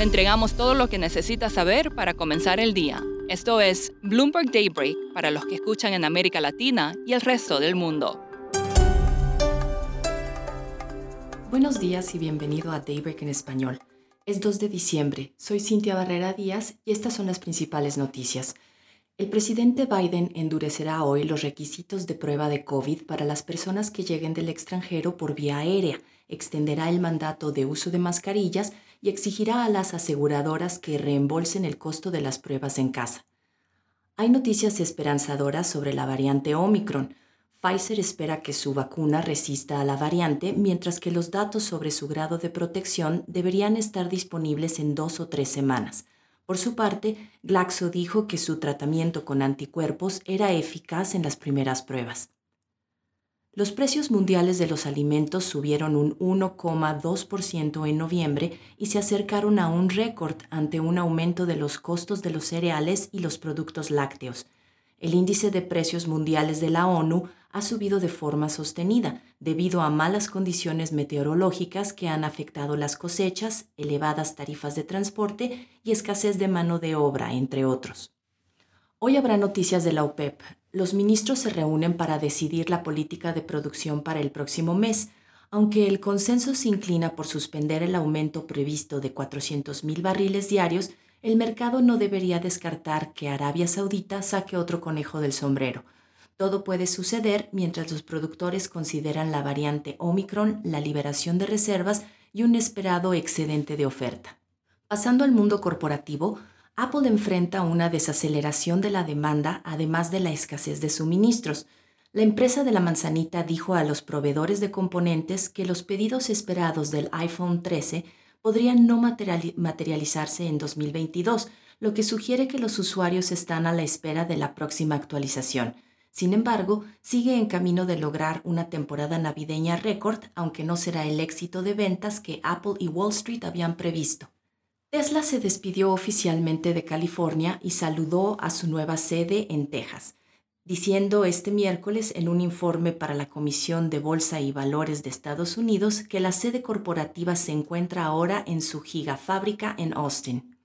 Le entregamos todo lo que necesita saber para comenzar el día. Esto es Bloomberg Daybreak para los que escuchan en América Latina y el resto del mundo. Buenos días y bienvenido a Daybreak en español. Es 2 de diciembre, soy Cintia Barrera Díaz y estas son las principales noticias. El presidente Biden endurecerá hoy los requisitos de prueba de COVID para las personas que lleguen del extranjero por vía aérea, extenderá el mandato de uso de mascarillas y exigirá a las aseguradoras que reembolsen el costo de las pruebas en casa. Hay noticias esperanzadoras sobre la variante Omicron. Pfizer espera que su vacuna resista a la variante, mientras que los datos sobre su grado de protección deberían estar disponibles en dos o tres semanas. Por su parte, Glaxo dijo que su tratamiento con anticuerpos era eficaz en las primeras pruebas. Los precios mundiales de los alimentos subieron un 1,2% en noviembre y se acercaron a un récord ante un aumento de los costos de los cereales y los productos lácteos. El índice de precios mundiales de la ONU ha subido de forma sostenida debido a malas condiciones meteorológicas que han afectado las cosechas, elevadas tarifas de transporte y escasez de mano de obra, entre otros. Hoy habrá noticias de la OPEP. Los ministros se reúnen para decidir la política de producción para el próximo mes, aunque el consenso se inclina por suspender el aumento previsto de 400.000 barriles diarios, el mercado no debería descartar que Arabia Saudita saque otro conejo del sombrero – todo puede suceder mientras los productores consideran la variante Omicron, la liberación de reservas y un esperado excedente de oferta. Pasando al mundo corporativo, Apple enfrenta una desaceleración de la demanda además de la escasez de suministros. La empresa de la manzanita dijo a los proveedores de componentes que los pedidos esperados del iPhone 13 podrían no materializarse en 2022, lo que sugiere que los usuarios están a la espera de la próxima actualización. Sin embargo, sigue en camino de lograr una temporada navideña récord, aunque no será el éxito de ventas que Apple y Wall Street habían previsto. Tesla se despidió oficialmente de California y saludó a su nueva sede en Texas, diciendo este miércoles en un informe para la Comisión de Bolsa y Valores de Estados Unidos que la sede corporativa se encuentra ahora en su gigafábrica en Austin.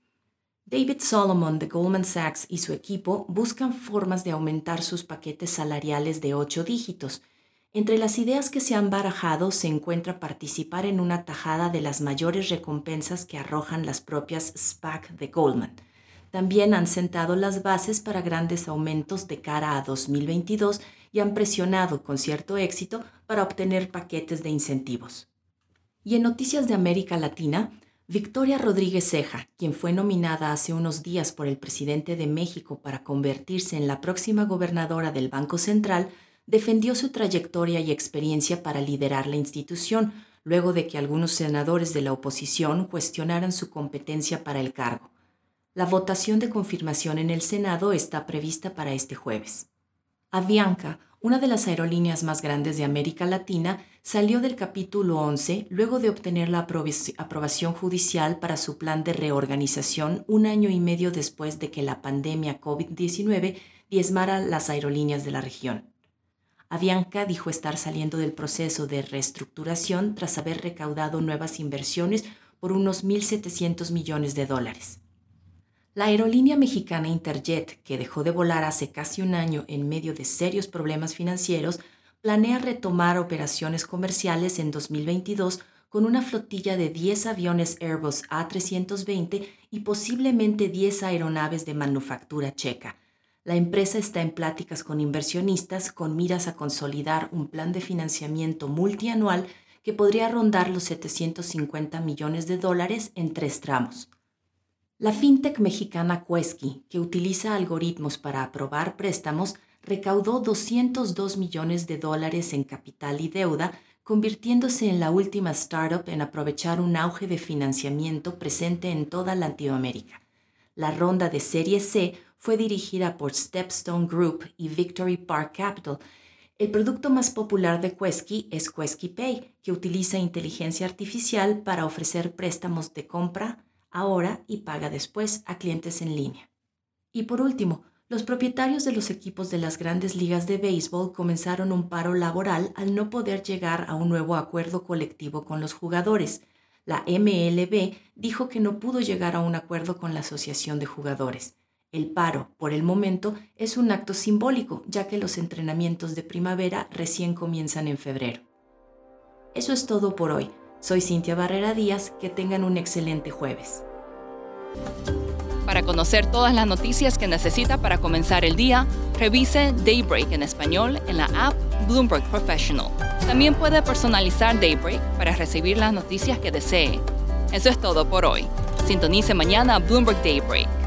David Solomon de Goldman Sachs y su equipo buscan formas de aumentar sus paquetes salariales de ocho dígitos. Entre las ideas que se han barajado se encuentra participar en una tajada de las mayores recompensas que arrojan las propias SPAC de Goldman. También han sentado las bases para grandes aumentos de cara a 2022 y han presionado con cierto éxito para obtener paquetes de incentivos. Y en noticias de América Latina, Victoria Rodríguez Ceja, quien fue nominada hace unos días por el presidente de México para convertirse en la próxima gobernadora del Banco Central, defendió su trayectoria y experiencia para liderar la institución, luego de que algunos senadores de la oposición cuestionaran su competencia para el cargo. La votación de confirmación en el Senado está prevista para este jueves. Avianca, una de las aerolíneas más grandes de América Latina, salió del capítulo 11 luego de obtener la aprobación judicial para su plan de reorganización un año y medio después de que la pandemia COVID-19 diezmara las aerolíneas de la región. Avianca dijo estar saliendo del proceso de reestructuración tras haber recaudado nuevas inversiones por unos 1.700 millones de dólares. La aerolínea mexicana Interjet, que dejó de volar hace casi un año en medio de serios problemas financieros, planea retomar operaciones comerciales en 2022 con una flotilla de 10 aviones Airbus A320 y posiblemente 10 aeronaves de manufactura checa. La empresa está en pláticas con inversionistas con miras a consolidar un plan de financiamiento multianual que podría rondar los 750 millones de dólares en tres tramos. La fintech mexicana Quesky, que utiliza algoritmos para aprobar préstamos, recaudó 202 millones de dólares en capital y deuda, convirtiéndose en la última startup en aprovechar un auge de financiamiento presente en toda Latinoamérica. La ronda de Serie C fue dirigida por Stepstone Group y Victory Park Capital. El producto más popular de Quesky es Quesky Pay, que utiliza inteligencia artificial para ofrecer préstamos de compra, ahora y paga después a clientes en línea. Y por último, los propietarios de los equipos de las grandes ligas de béisbol comenzaron un paro laboral al no poder llegar a un nuevo acuerdo colectivo con los jugadores. La MLB dijo que no pudo llegar a un acuerdo con la Asociación de Jugadores. El paro, por el momento, es un acto simbólico, ya que los entrenamientos de primavera recién comienzan en febrero. Eso es todo por hoy. Soy Cintia Barrera Díaz, que tengan un excelente jueves. Para conocer todas las noticias que necesita para comenzar el día, revise Daybreak en español en la app Bloomberg Professional. También puede personalizar Daybreak para recibir las noticias que desee. Eso es todo por hoy. Sintonice mañana Bloomberg Daybreak